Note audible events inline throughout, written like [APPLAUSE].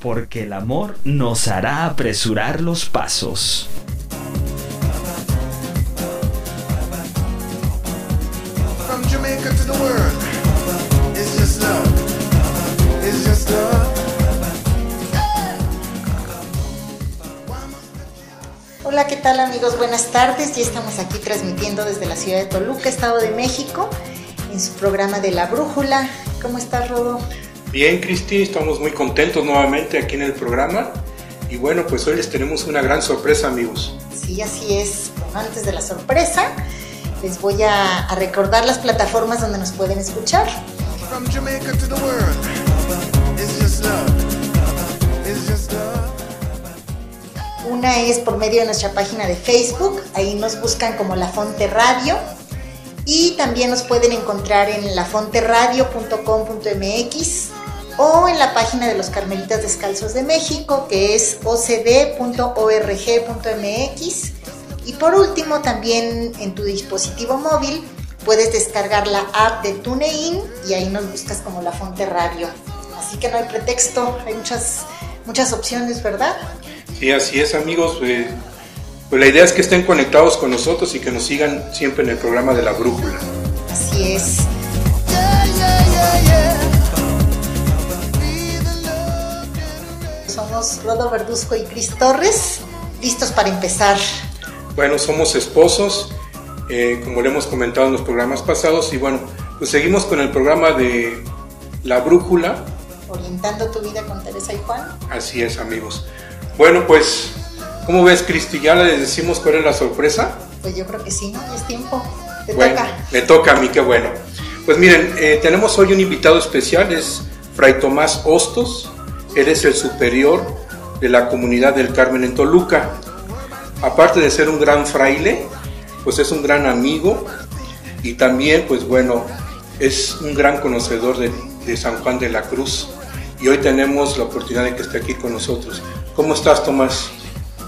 Porque el amor nos hará apresurar los pasos. Hola, ¿qué tal amigos? Buenas tardes. Ya estamos aquí transmitiendo desde la ciudad de Toluca, Estado de México, en su programa de La Brújula. ¿Cómo estás, Rodo? Bien, Cristi, estamos muy contentos nuevamente aquí en el programa. Y bueno, pues hoy les tenemos una gran sorpresa, amigos. Sí, así es. Bueno, antes de la sorpresa, les voy a, a recordar las plataformas donde nos pueden escuchar. From Jamaica to the world, it's just love. It's just love. Una es por medio de nuestra página de Facebook, ahí nos buscan como La Fonte Radio. Y también nos pueden encontrar en lafonteradio.com.mx o en la página de los Carmelitas Descalzos de México, que es ocd.org.mx. Y por último, también en tu dispositivo móvil puedes descargar la app de TuneIn y ahí nos buscas como La Fonte Radio. Así que no hay pretexto, hay muchas, muchas opciones, ¿verdad? Sí, así es, amigos. eh, pues la idea es que estén conectados con nosotros y que nos sigan siempre en el programa de la Brújula. Así es. Yeah, yeah, yeah, Somos Rodo Verduzco y Cris Torres, listos para empezar. Bueno, somos esposos, eh, como le hemos comentado en los programas pasados. Y bueno, pues seguimos con el programa de la Brújula. Orientando tu vida con Teresa y Juan. Así es, amigos. Bueno, pues, ¿cómo ves, Cristi? ¿Ya les decimos cuál es la sorpresa? Pues yo creo que sí, ¿no? Es tiempo. Te Bueno, toca. me toca a mí, qué bueno. Pues miren, eh, tenemos hoy un invitado especial, es Fray Tomás Hostos. Él es el superior de la comunidad del Carmen en Toluca. Aparte de ser un gran fraile, pues es un gran amigo y también, pues bueno, es un gran conocedor de, San Juan de la Cruz. Y hoy tenemos la oportunidad de que esté aquí con nosotros. ¿Cómo estás, Tomás?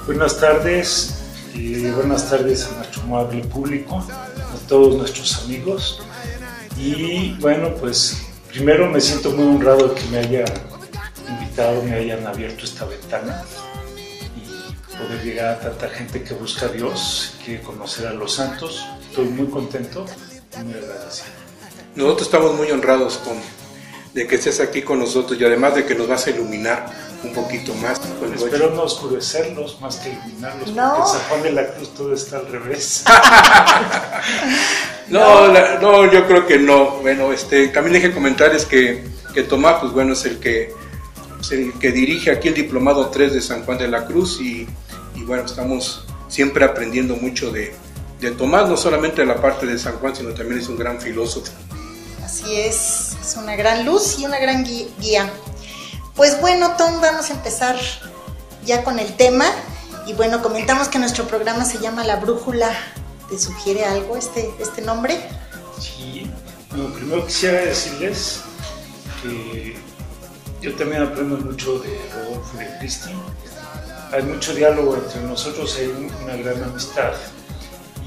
Buenas tardes y buenas tardes a nuestro amable público, a todos nuestros amigos. Y bueno, pues primero me siento muy honrado que me hayan invitado, me hayan abierto esta ventana y poder llegar a tanta gente que busca a Dios, que quiere conocer a los santos. Estoy muy contento y muy agradecido. Nosotros estamos muy honrados con, de que estés aquí con nosotros y además de que nos vas a iluminar un poquito más. con el Espero no oscurecerlos más que iluminarlos, No. porque en San Juan de la Cruz todo está al revés. [LAUGHS] No, la- no, yo creo que no. Bueno, este, también hay que comentar es que, que Tomás, pues bueno, es el que, el que dirige aquí el Diplomado 3 de San Juan de la Cruz y, y bueno, estamos siempre aprendiendo mucho de, de Tomás, no solamente de la parte de San Juan, sino también es un gran filósofo. Así es, es una gran luz y una gran guía. Pues bueno, Tom, vamos a empezar ya con el tema. Y bueno, comentamos que nuestro programa se llama La Brújula. ¿Te sugiere algo este, este nombre? Sí, bueno, primero quisiera decirles que yo también aprendo mucho de Rodolfo y de Cristi. Hay mucho diálogo entre nosotros, hay un- una gran amistad.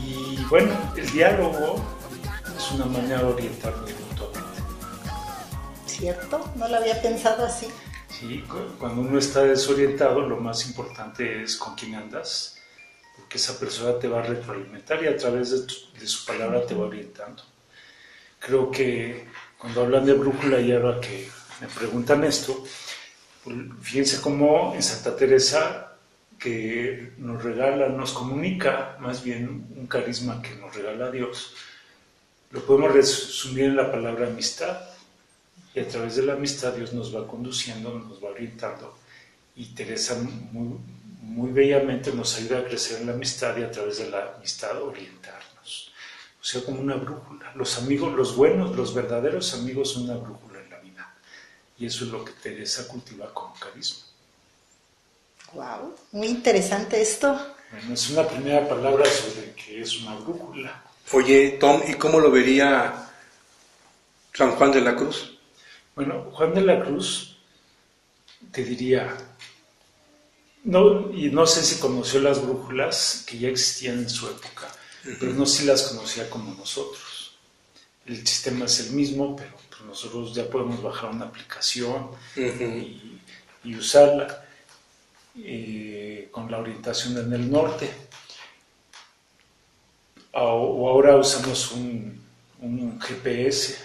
Y bueno, el diálogo es una manera de orientarnos mutuamente. ¿Cierto? No lo había pensado así. Sí, cu- cuando uno está desorientado, lo más importante es con quién andas, porque esa persona te va a retroalimentar y a través de, tu- de su palabra te va orientando. Creo que cuando hablan de brújula y ahora que me preguntan esto, fíjense cómo en Santa Teresa que nos regala, nos comunica más bien un carisma que nos regala Dios, lo podemos resumir en la palabra amistad. Y a través de la amistad Dios nos va conduciendo, nos va orientando. Y Teresa muy, bellamente nos ayuda a crecer en la amistad y a través de la amistad orientarnos. O sea, como una brújula. Los amigos, los buenos, los verdaderos amigos son una brújula. Y eso es lo que Teresa cultiva como carisma. Wow, muy interesante esto. Bueno, es una primera palabra sobre qué es una brújula. Oye, Tom, ¿y cómo lo vería San Juan de la Cruz? Bueno, Juan de la Cruz te diría, no, y no sé si conoció las brújulas que ya existían en su época, pero no si las conocía como nosotros. El sistema es el mismo, pero nosotros ya podemos bajar una aplicación y, y usarla eh, con la orientación en el norte. O ahora usamos un, un GPS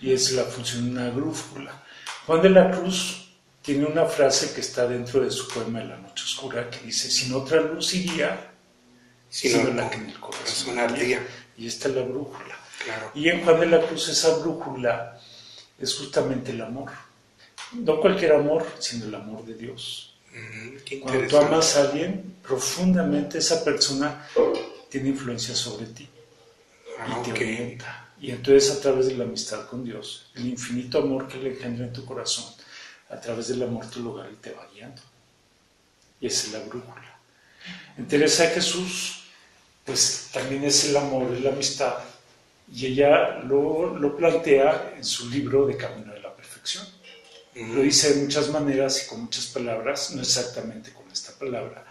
y es la función de una brújula. Juan de la Cruz tiene una frase que está dentro de su poema de La Noche Oscura que dice, sin otra luz iría, Sino sino la que en el corazón corazón ardía. Y esta es la brújula. Claro. Y en Juan de la Cruz esa brújula es justamente el amor. No cualquier amor, sino el amor de Dios. Mm, Cuando tú amas a alguien, profundamente esa persona tiene influencia sobre ti Ah, y te orienta. Y entonces a través de la amistad con Dios, el infinito amor que le engendra en tu corazón, a través del amor tu lugar y te va guiando. Y esa es la brújula. En Teresa de Jesús, pues también es el amor, es la amistad. Y ella lo, lo plantea en su libro de Camino de la Perfección. Lo dice de muchas maneras y con muchas palabras, no exactamente con esta palabra,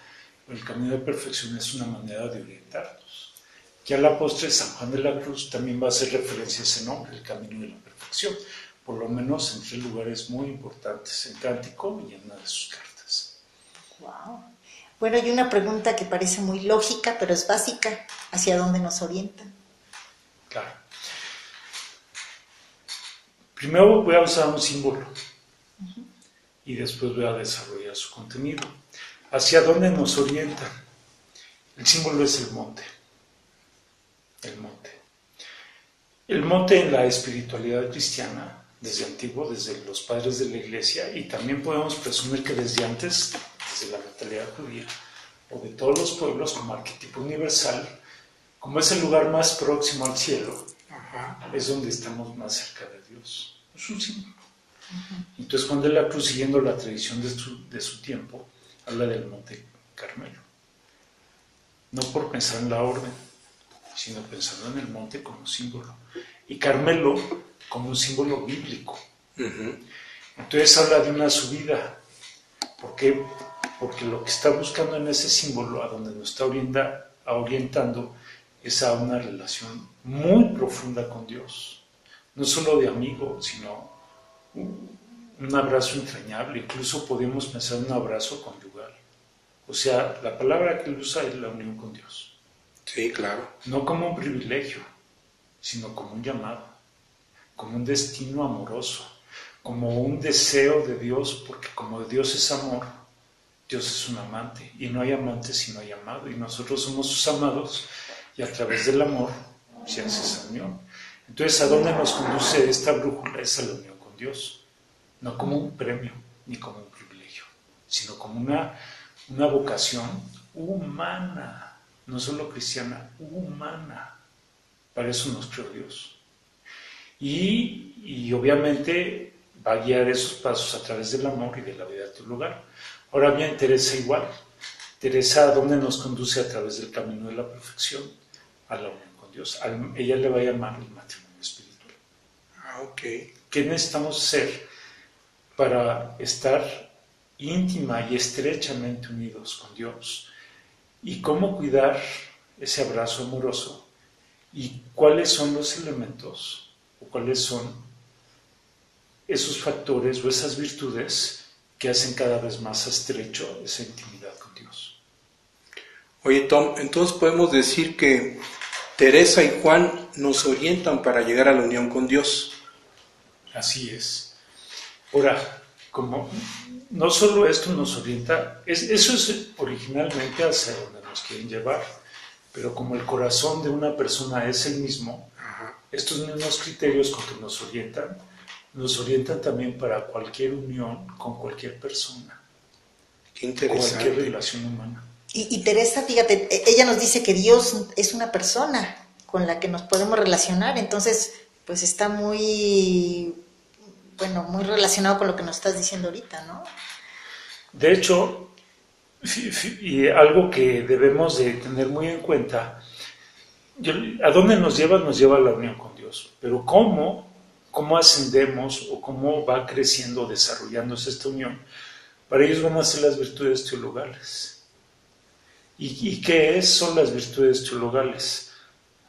pero el camino de perfección es una manera de orientarnos. Que a la postre San Juan de la Cruz también va a hacer referencia a ese nombre, el camino de la perfección, por lo menos en tres lugares muy importantes, en Cántico y en una de sus cartas. Wow. Bueno, y una pregunta que parece muy lógica, pero es básica. ¿Hacia dónde nos orientan? Claro. Primero voy a usar un símbolo y después voy a desarrollar su contenido. ¿Hacia dónde nos orientan? El símbolo es el monte. El monte. El monte en la espiritualidad cristiana, desde antiguo, desde los padres de la iglesia, y también podemos presumir que desde antes, desde la mentalidad judía, o de todos los pueblos como arquetipo universal, como es el lugar más próximo al cielo, Ajá. es donde estamos más cerca de Dios. Es un símbolo. Entonces Juan de la Cruz, siguiendo la tradición de su, de su tiempo, habla del Monte Carmelo. No por pensar en la orden, sino pensando en el monte como símbolo. Y Carmelo como un símbolo bíblico. Ujú. Entonces habla de una subida. ¿Por qué? Porque lo que está buscando en ese símbolo, a donde nos está orienta- a orientando, es a una relación muy profunda con Dios. No solo de amigo, sino un, abrazo entrañable. Incluso podemos pensar en un abrazo conyugal. O sea, la palabra que él usa es la unión con Dios. Sí, claro. No como un privilegio, sino como un llamado, como un destino amoroso, como un deseo de Dios, porque como Dios es amor, Dios es un amante, y no hay amante si no hay amado, y nosotros somos sus amados, y a través del amor hace esa unión. Entonces, ¿a dónde nos conduce esta brújula? Es a la unión con Dios, no como un premio, ni como un privilegio, sino como una, una vocación humana, no solo cristiana, humana. Para eso nos creó Dios. Y, y obviamente va a guiar esos pasos a través del amor y de la vida de tu lugar. Ahora bien, Teresa igual. Teresa, ¿a dónde nos conduce a través del camino de la perfección? A la unión con Dios. Ella le va a llamar el matrimonio espiritual. Ah, ok. ¿Qué necesitamos hacer para estar íntima y estrechamente unidos con Dios? ¿Y cómo cuidar ese abrazo amoroso? ¿Y cuáles son los elementos o cuáles son esos factores o esas virtudes que hacen cada vez más estrecho esa intimidad con Dios? Oye, Tom, entonces podemos decir que Teresa y Juan nos orientan para llegar a la unión con Dios. Así es. Ahora, como no solo esto nos orienta, es- eso es originalmente hacia donde nos quieren llevar, pero como el corazón de una persona es el mismo, estos mismos criterios con que nos orientan, nos orientan también para cualquier unión con cualquier persona, Qué cualquier interesante. relación humana. Y, Teresa, fíjate, e- ella nos dice que Dios es una persona con la que nos podemos relacionar, entonces, pues está muy, bueno, muy relacionado con lo que nos estás diciendo ahorita, ¿no? De hecho, y algo que debemos de tener muy en cuenta, ¿a dónde nos lleva? Nos lleva a la unión con Dios. Pero ¿cómo, cómo ascendemos o cómo va creciendo, desarrollándose esta unión? Para ellos van a ser las virtudes teologales. ¿Y, qué son las virtudes teologales?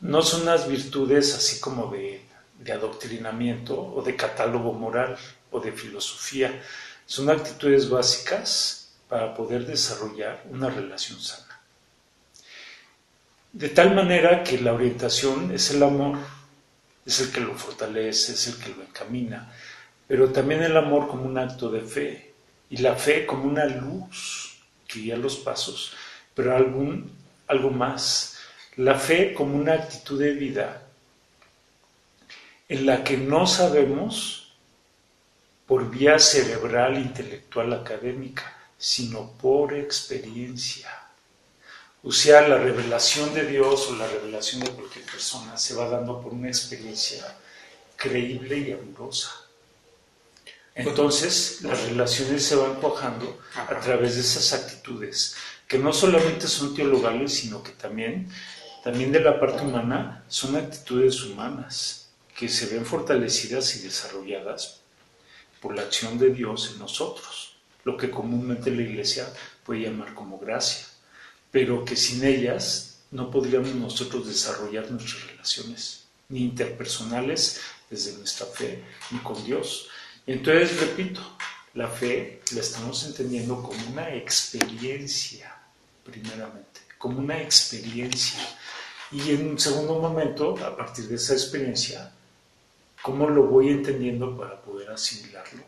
No son unas virtudes así como de, de adoctrinamiento o de catálogo moral o de filosofía. Son actitudes básicas para poder desarrollar una relación sana. De tal manera que la orientación es el amor, es el que lo fortalece, es el que lo encamina, pero también el amor como un acto de fe y la fe como una luz que guía los pasos, pero algo más, la fe como una actitud de vida en la que no sabemos por vía cerebral, intelectual, académica, sino por experiencia. O sea, la revelación de Dios o la revelación de cualquier persona se va dando por una experiencia creíble y amorosa. Entonces, las relaciones se van cuajando a través de esas actitudes, que no solamente son teologales, sino que también, también de la parte humana son actitudes humanas, que se ven fortalecidas y desarrolladas por la acción de Dios en nosotros, lo que comúnmente la iglesia puede llamar como gracia, pero que sin ellas no podríamos nosotros desarrollar nuestras relaciones, ni interpersonales desde nuestra fe, ni con Dios. Entonces, repito, la fe la estamos entendiendo como una experiencia, primeramente, como una experiencia. Y en un segundo momento, a partir de esa experiencia, ¿cómo lo voy entendiendo para poder asimilarlo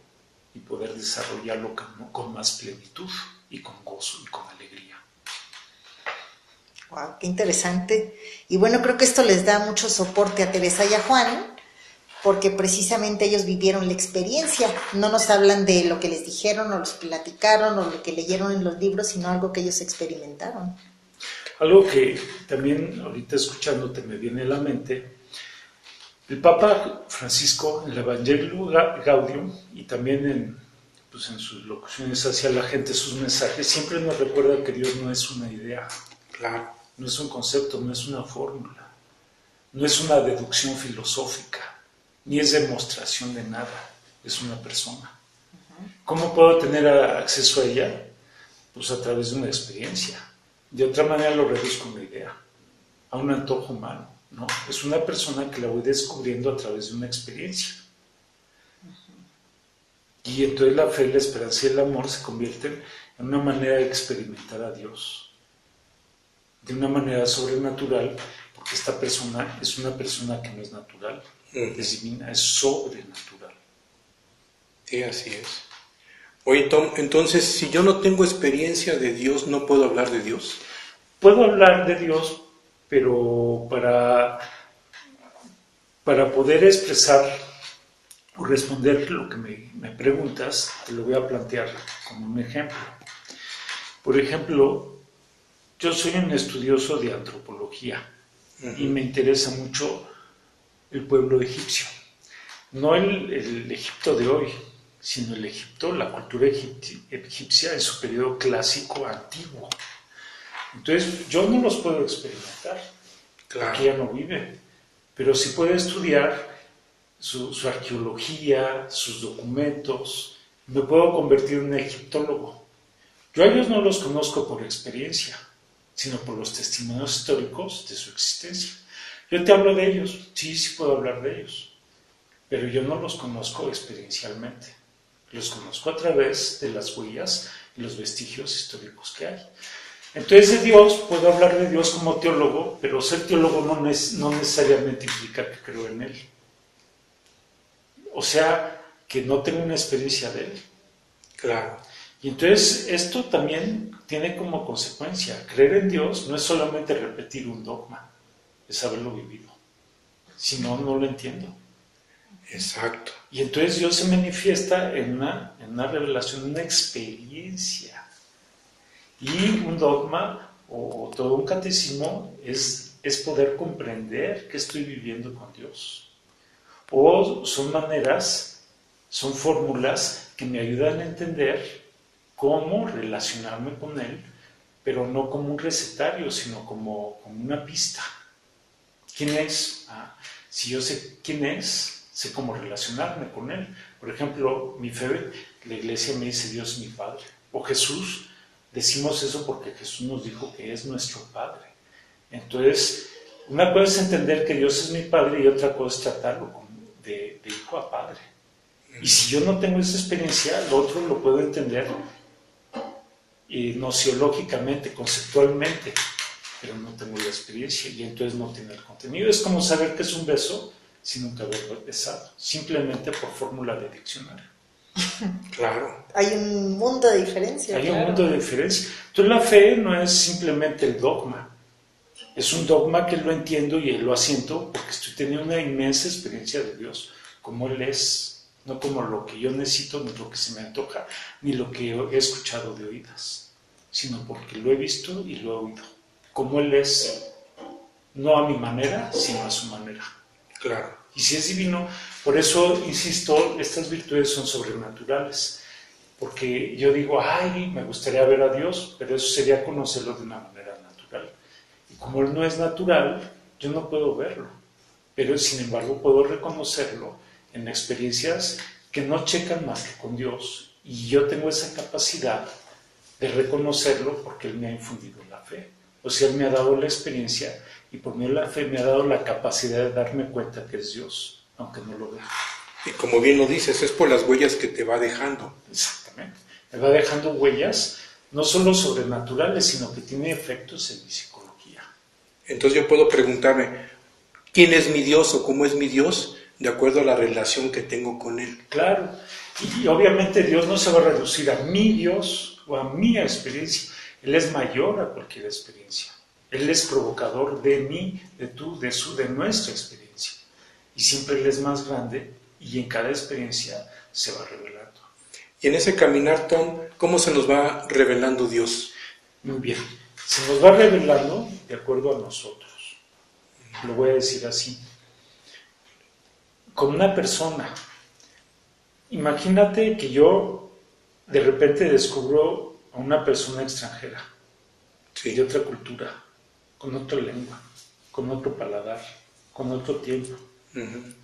y poder desarrollarlo con más plenitud y con gozo y con alegría? Wow, qué interesante. Y bueno, creo que esto les da mucho soporte a Teresa y a Juan, porque precisamente ellos vivieron la experiencia. No nos hablan de lo que les dijeron o los platicaron o lo que leyeron en los libros, sino algo que ellos experimentaron. Algo que también ahorita escuchándote me viene a la mente, el Papa Francisco en el Evangelio Gaudium y también en, pues en sus locuciones hacia la gente, sus mensajes, siempre nos recuerda que Dios no es una idea, Claro. no es un concepto, no es una fórmula, no es una deducción filosófica, ni es demostración de nada, es una persona. ¿Cómo puedo tener acceso a ella? Pues a través de una experiencia. De otra manera lo reduzco a una idea, a un antojo humano. ¿no? Es una persona que la voy descubriendo a través de una experiencia. Y entonces la fe, la esperanza y el amor se convierten en una manera de experimentar a Dios de una manera sobrenatural, porque esta persona es una persona que no es natural, Ujú. es divina, es sobrenatural. Sí, así es. Oye, Tom, entonces, si yo no tengo experiencia de Dios, ¿no puedo hablar de Dios? Puedo hablar de Dios, pero para, para poder expresar o responder lo que me, me preguntas, te lo voy a plantear como un ejemplo. Por ejemplo, yo soy un estudioso de antropología y me interesa mucho el pueblo egipcio. No el, el Egipto de hoy, sino el Egipto, la cultura egipcia en su periodo clásico antiguo. Entonces, yo no los puedo experimentar, porque ya no viven, pero sí puedo estudiar su, su arqueología, sus documentos, me puedo convertir en un egiptólogo. Yo a ellos no los conozco por experiencia, sino por los testimonios históricos de su existencia. Yo te hablo de ellos, sí, sí puedo hablar de ellos, pero yo no los conozco experiencialmente. Los conozco a través de las huellas y los vestigios históricos que hay. Entonces de Dios, puedo hablar de Dios como teólogo, pero ser teólogo no, nes- no necesariamente implica que creo en Él. O sea, que no tengo una experiencia de Él. Claro. Y entonces esto también tiene como consecuencia, creer en Dios no es solamente repetir un dogma, es haberlo vivido. Si no, no lo entiendo. Exacto. Y entonces Dios se manifiesta en una, en una revelación, una experiencia. Y un dogma o, o todo un catecismo es, es poder comprender que estoy viviendo con Dios. O son maneras, son fórmulas que me ayudan a entender cómo relacionarme con Él pero no como un recetario, sino como, como una pista. ¿Quién es? Ah, si yo sé quién es, sé cómo relacionarme con él. Por ejemplo, mi fe, la iglesia me dice Dios es mi Padre. O Jesús, decimos eso porque Jesús nos dijo que es nuestro Padre. Entonces, una cosa es entender que Dios es mi Padre y otra cosa es tratarlo como de, hijo a Padre. Y si yo no tengo esa experiencia, lo otro lo puedo entender y nociológicamente, conceptualmente, pero no tengo la experiencia y entonces no tiene el contenido. Es como saber que es un beso sin nunca haberlo besado, simplemente por fórmula de diccionario. [LAUGHS] Claro. Hay un mundo de diferencia. Hay claro. un mundo de diferencia. Entonces la fe no es simplemente el dogma, es un dogma que lo entiendo y lo asiento porque estoy teniendo una inmensa experiencia de Dios, como Él es, no como lo que yo necesito, ni lo que se me antoja, ni lo que he escuchado de oídas, sino porque lo he visto y lo he oído, como Él es, no a mi manera, sino a su manera. Claro. Y si es divino, por eso, insisto, estas virtudes son sobrenaturales. Porque yo digo, ay, me gustaría ver a Dios, pero eso sería conocerlo de una manera natural. Y como Él no es natural, yo no puedo verlo. Pero sin embargo puedo reconocerlo en experiencias que no checan más que con Dios. Y yo tengo esa capacidad de reconocerlo porque Él me ha infundido la fe. O sea, Él me ha dado la experiencia y por medio de la fe me ha dado la capacidad de darme cuenta que es Dios, aunque no lo vea. Y como bien lo dices, es por las huellas que te va dejando. Exactamente. Me va dejando huellas, no solo sobrenaturales, sino que tiene efectos en mi psicología. Entonces yo puedo preguntarme, ¿quién es mi Dios o cómo es mi Dios? De acuerdo a la relación que tengo con Él. Claro. Y obviamente Dios no se va a reducir a mi Dios o a mi experiencia. Él es mayor a cualquier experiencia. Él es provocador de mí, de tú, de su, de nuestra experiencia. Y siempre Él es más grande y en cada experiencia se va revelando. Y en ese caminar, Tom, ¿cómo se nos va revelando Dios? Muy bien. Se nos va revelando de acuerdo a nosotros. Lo voy a decir así. Con una persona. Imagínate que yo de repente descubro a una persona extranjera, Sí. de otra cultura, con otra lengua, con otro paladar, con otro tiempo,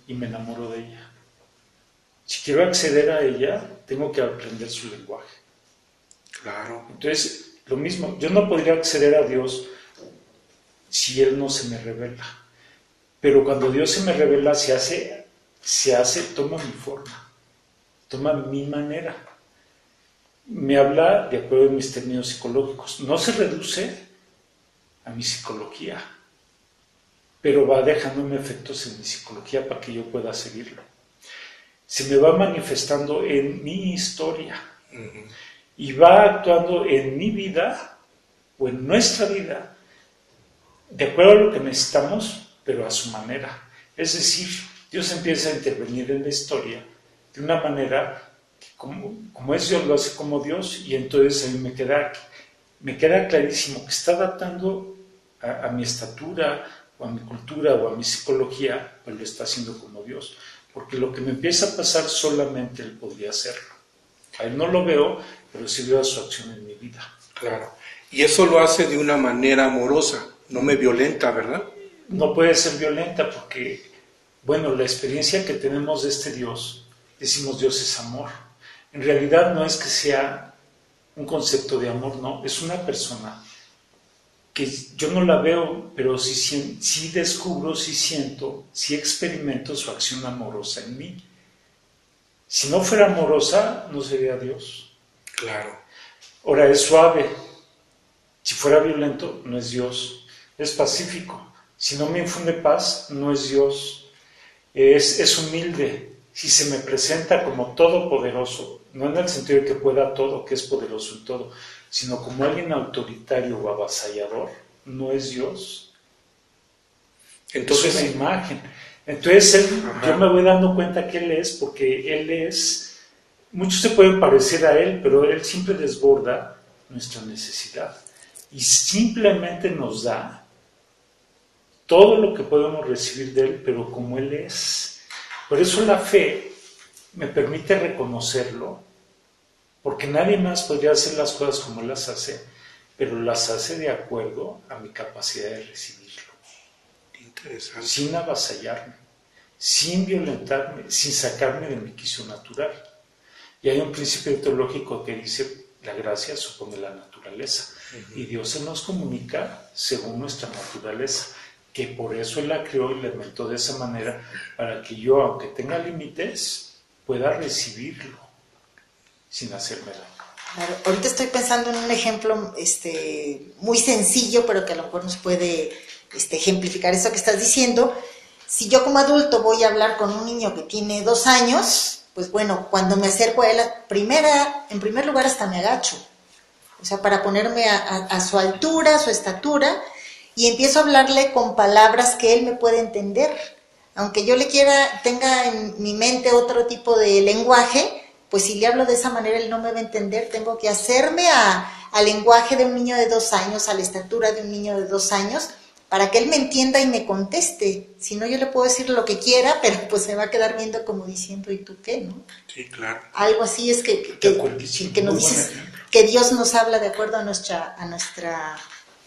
y me enamoro de ella. Si quiero acceder a ella, tengo que aprender su lenguaje. Claro. Entonces, lo mismo, yo no podría acceder a Dios si Él no se me revela. Pero cuando Dios se me revela, se hace, se hace, toma mi forma, toma mi manera. Me habla de acuerdo a mis términos psicológicos. No se reduce a mi psicología, pero va dejándome efectos en mi psicología para que yo pueda seguirlo. Se me va manifestando en mi historia y va actuando en mi vida o en nuestra vida de acuerdo a lo que necesitamos, pero a su manera. Es decir, Dios empieza a intervenir en la historia de una manera como, como es Dios, lo hace como Dios y entonces a mí me queda, me queda clarísimo que está adaptando a, a mi estatura o a mi cultura o a mi psicología, pues lo está haciendo como Dios. Porque lo que me empieza a pasar solamente Él podría hacerlo. A Él no lo veo, pero sí veo su acción en mi vida. Claro. Y eso lo hace de una manera amorosa, no me violenta, ¿verdad? No puede ser violenta porque, bueno, la experiencia que tenemos de este Dios, decimos Dios es amor. En realidad no es que sea un concepto de amor, no, es una persona que yo no la veo, pero sí, sien- sí descubro, sí siento, sí experimento su acción amorosa en mí. Si no fuera amorosa, no sería Dios. Claro. Ahora es suave. Si fuera violento, no es Dios. Es pacífico. Si no me infunde paz, no es Dios. Es, es humilde. Si se me presenta como todopoderoso, no en el sentido de que pueda todo, que es poderoso en todo, sino como alguien autoritario o avasallador, no es Dios. es Entonces, una imagen. Entonces él- yo me voy dando cuenta que él es, porque él es, muchos se pueden parecer a él, pero él siempre desborda nuestra necesidad y simplemente nos da todo lo que podemos recibir de él, pero como él es. Por eso la fe me permite reconocerlo, porque nadie más podría hacer las cosas como él las hace, pero las hace de acuerdo a mi capacidad de recibirlo, Interesante. sin avasallarme, sin violentarme, sin sacarme de mi quicio natural. Y hay un principio teológico que dice, la gracia supone la naturaleza, y Dios se nos comunica según nuestra naturaleza, que por eso Él la creó y la inventó de esa manera, para que yo, aunque tenga límites, pueda recibirlo sin hacerme daño. Claro, ahorita estoy pensando en un ejemplo este, muy sencillo, pero que a lo mejor nos puede este, ejemplificar eso que estás diciendo. Si yo como adulto voy a hablar con un niño que tiene dos años, pues bueno, cuando me acerco a él, primera, en primer lugar hasta me agacho, o sea, para ponerme a, a- a su altura, a su estatura, y empiezo a hablarle con palabras que él me puede entender. Aunque yo le quiera, tenga en mi mente otro tipo de lenguaje, pues si le hablo de esa manera él no me va a entender, tengo que hacerme a- al lenguaje de un niño de dos años, a la estatura de un niño de dos años, para que él me entienda y me conteste. Si no, yo le puedo decir lo que quiera, [LAUGHS] pero pues se va a quedar viendo como diciendo, ¿y tú qué? ¿no? Sí, claro. Algo así es que, que, que- nos dices que Dios nos habla de acuerdo a nuestra, a nuestra,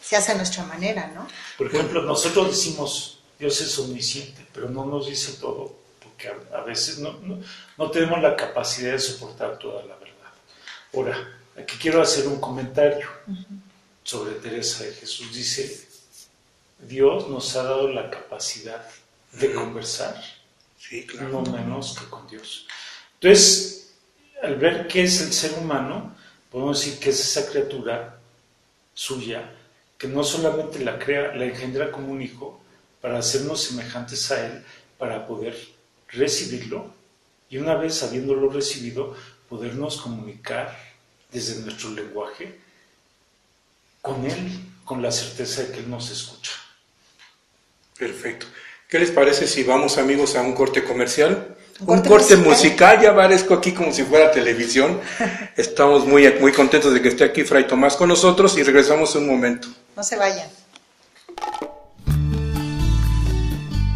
se hace a nuestra manera, ¿no? Por ejemplo, nosotros decimos, Dios es omnisciente, pero no nos dice todo, porque a, a veces no, no, no tenemos la capacidad de soportar toda la verdad. Ahora, aquí quiero hacer un comentario sobre Teresa de Jesús. Dice, Dios nos ha dado la capacidad de conversar, Sí, claro. no menos que con Dios. Entonces, al ver qué es el ser humano, podemos decir que es esa criatura suya, que no solamente la crea, la engendra como un hijo, para hacernos semejantes a Él, para poder recibirlo, y una vez habiéndolo recibido, podernos comunicar desde nuestro lenguaje con Él, con la certeza de que Él nos escucha. Perfecto. ¿Qué les parece si vamos amigos a un corte comercial? Un Un corte corte, musical. musical. ya parezco aquí como si fuera televisión. [LAUGHS] Estamos muy, muy contentos de que esté aquí Fray Tomás con nosotros y regresamos en un momento. No se vayan.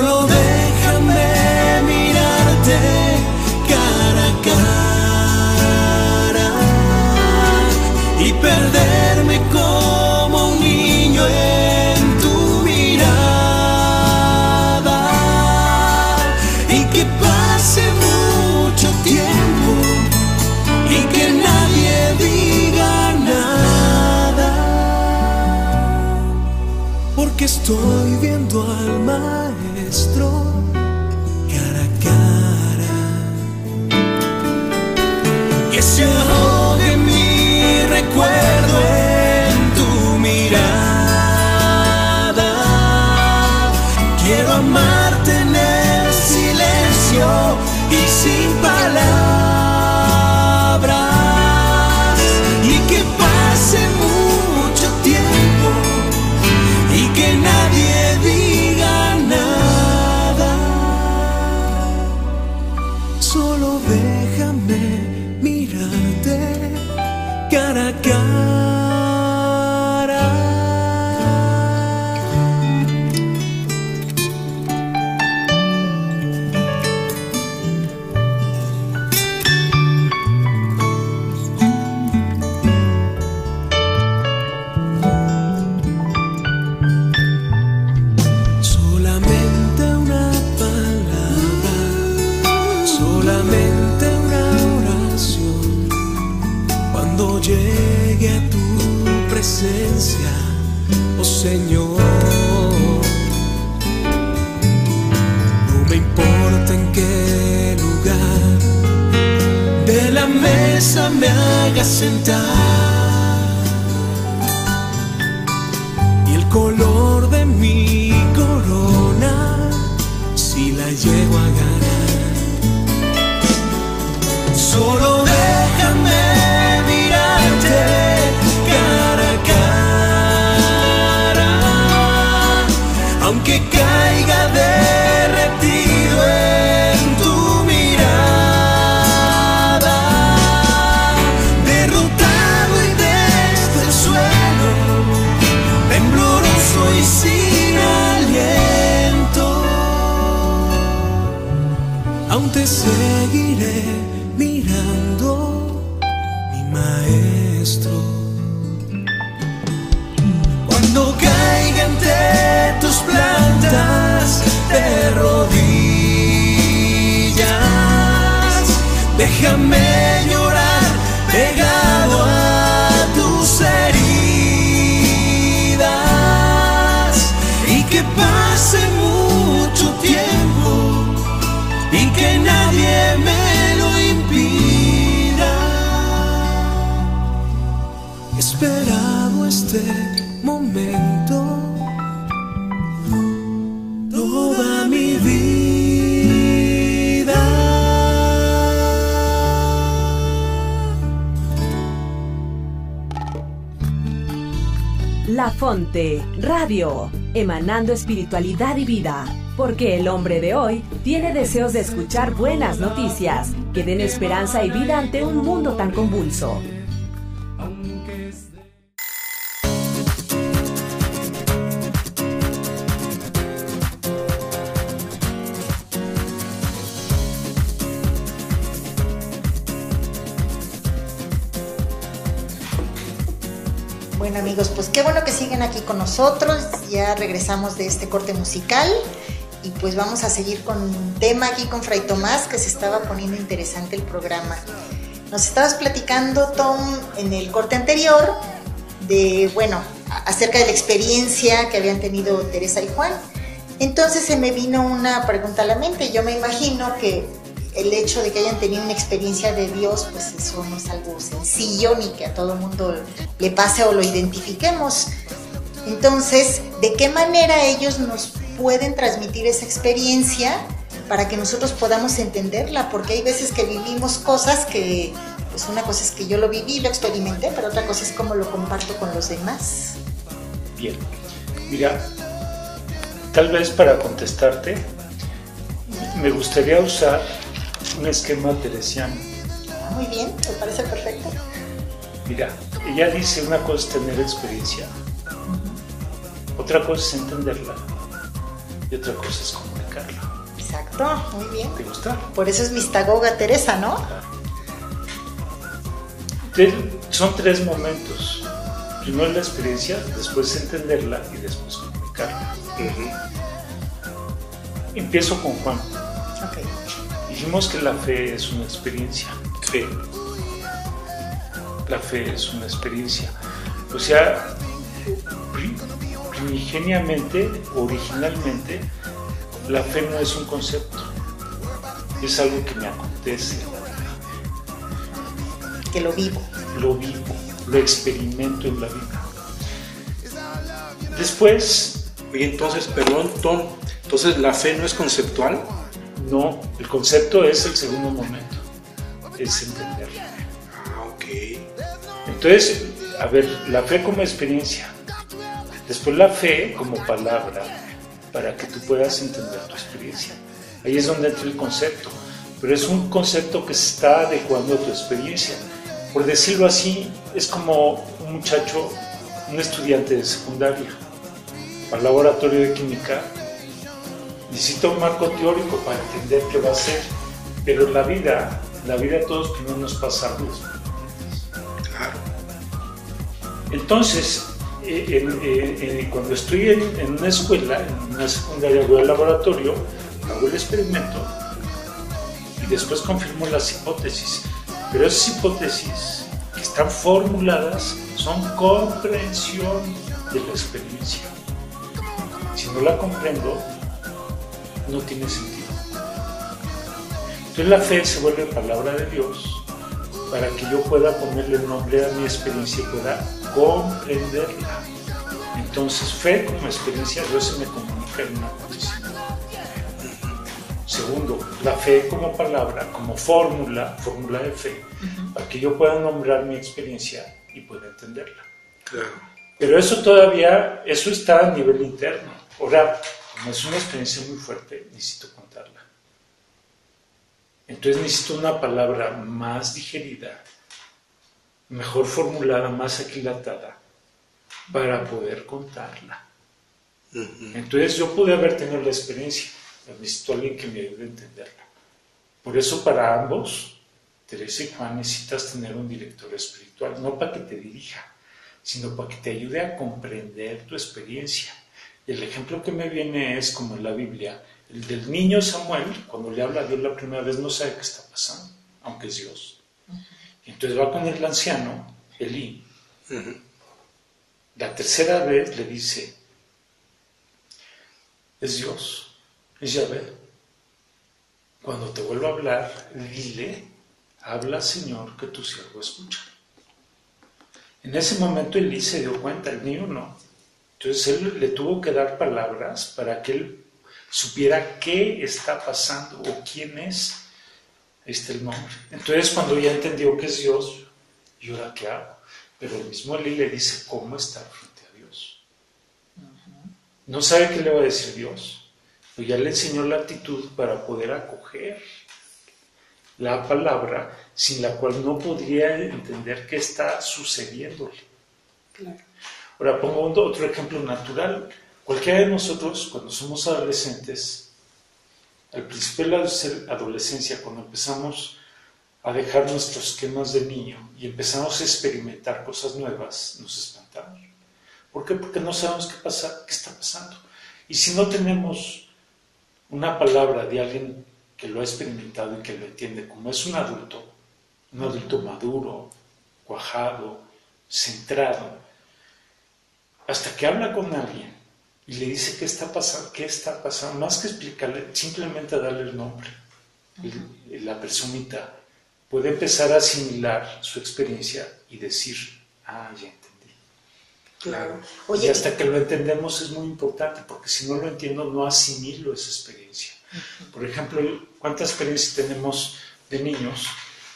Solo déjame sentar. y el color de mi corona si la llego a ganar. Fonte Radio, emanando espiritualidad y vida. Porque el hombre de hoy tiene deseos de escuchar buenas noticias que den esperanza y vida ante un mundo tan convulso. Amigos, pues qué bueno que siguen aquí con nosotros. Ya regresamos de este corte musical y pues vamos a seguir con un tema aquí con Fray Tomás que se estaba poniendo interesante el programa. Nos estabas platicando, Tom, en el corte anterior de, bueno, acerca de la experiencia que habían tenido Teresa y Juan. Entonces se me vino una pregunta a la mente. Yo me imagino que el hecho de que hayan tenido una experiencia de Dios, pues eso no es algo sencillo ni que a todo mundo le pase o lo identifiquemos. Entonces, ¿de qué manera ellos nos pueden transmitir esa experiencia para que nosotros podamos entenderla? Porque hay veces que vivimos cosas que, pues una cosa es que yo lo viví, lo experimenté, pero otra cosa es cómo lo comparto con los demás. Bien, mira, tal vez para contestarte, me gustaría usar un esquema teresiano. Ah, Muy bien, me parece perfecto. Mira, ella dice una cosa es tener experiencia, otra cosa es entenderla y otra cosa es comunicarla. Exacto, muy bien. ¿Te gusta? Por eso es mistagoga Teresa, ¿no? Son tres momentos. Primero la experiencia, después entenderla y después comunicarla. Empiezo con Juan. Dijimos que la fe es una experiencia. Fe. La fe es una experiencia. O sea, pri- primigeniamente, originalmente, la fe no es un concepto. Es algo que me acontece, Que lo vivo. lo vivo, lo experimento en la vida. Después, Oye, entonces, perdón, Tom, entonces la fe no es conceptual. No, el concepto es el segundo momento, es entenderlo. Ah, ok. Entonces, a ver, la fe como experiencia, después la fe como palabra, para que tú puedas entender tu experiencia. Ahí es donde entra el concepto, pero es un concepto que se está adecuando a tu experiencia. por decirlo así, es como un muchacho, un estudiante de secundaria, al laboratorio de química, necesita un marco teórico para entender qué va a hacer, pero en la vida, la vida a todos primero nos pasamos. Claro. Entonces, eh, en- eh, eh, cuando estoy en, en una escuela, en una secundaria, voy al laboratorio, hago el experimento y después confirmo las hipótesis. Pero esas hipótesis que están formuladas son comprensión de la experiencia. Si no la comprendo, no tiene sentido. Entonces la fe se vuelve palabra de Dios para que yo pueda ponerle nombre a mi experiencia y pueda comprenderla. Entonces, fe como experiencia, Dios se me comunica en una condición. Segundo, la fe como palabra, como fórmula, fórmula de fe, para que yo pueda nombrar mi experiencia y pueda entenderla. Claro. Pero eso todavía, eso está a nivel interno. Ahora, como es una experiencia muy fuerte, necesito contarla. Entonces necesito una palabra más digerida, mejor formulada, más aquilatada, para poder contarla. Entonces yo pude haber tenido la experiencia, pero necesito a alguien que me ayude a entenderla. Por eso para ambos, Teresa y Juan, necesitas tener un director espiritual, no para que te dirija, sino para que te ayude a comprender tu experiencia. Y el ejemplo que me viene es como en la Biblia, el del niño Samuel, cuando le habla a Dios la primera vez, no sabe qué está pasando, aunque es Dios. Y entonces va con el anciano, Elí, la tercera vez le dice, es Dios, es Yahvé. Cuando te vuelva a hablar, dile, habla Señor, que tu siervo escucha. En ese momento Elí se dio cuenta, el niño no. Entonces él le tuvo que dar palabras para que él supiera qué está pasando o quién es. Está el nombre. Entonces cuando ya entendió que es Dios, ¿y ahora qué hago? Pero el mismo Elí le dice cómo estar frente a Dios. No sabe qué le va a decir Dios, pero ya le enseñó la actitud para poder acoger la palabra sin la cual no podría entender qué está sucediéndole. Ahora pongo otro ejemplo natural. Cualquiera de nosotros, cuando somos adolescentes, al principio de la adolesc- adolescencia, cuando empezamos a dejar nuestros esquemas de niño y empezamos a experimentar cosas nuevas, nos espantamos. ¿Por qué? Porque no sabemos qué, pasa, qué está pasando. Y si no tenemos una palabra de alguien que lo ha experimentado y que lo entiende, como es un adulto, un adulto maduro, cuajado, centrado, hasta que habla con alguien y le dice qué está pasando, qué está pasando, más que explicarle, simplemente darle el nombre. Y la personita puede empezar a asimilar su experiencia y decir, ah, ya entendí. Claro. y Oye, hasta que lo entendemos es muy importante, porque si no lo entiendo, no asimilo esa experiencia. Por ejemplo, ¿cuántas experiencias tenemos de niños?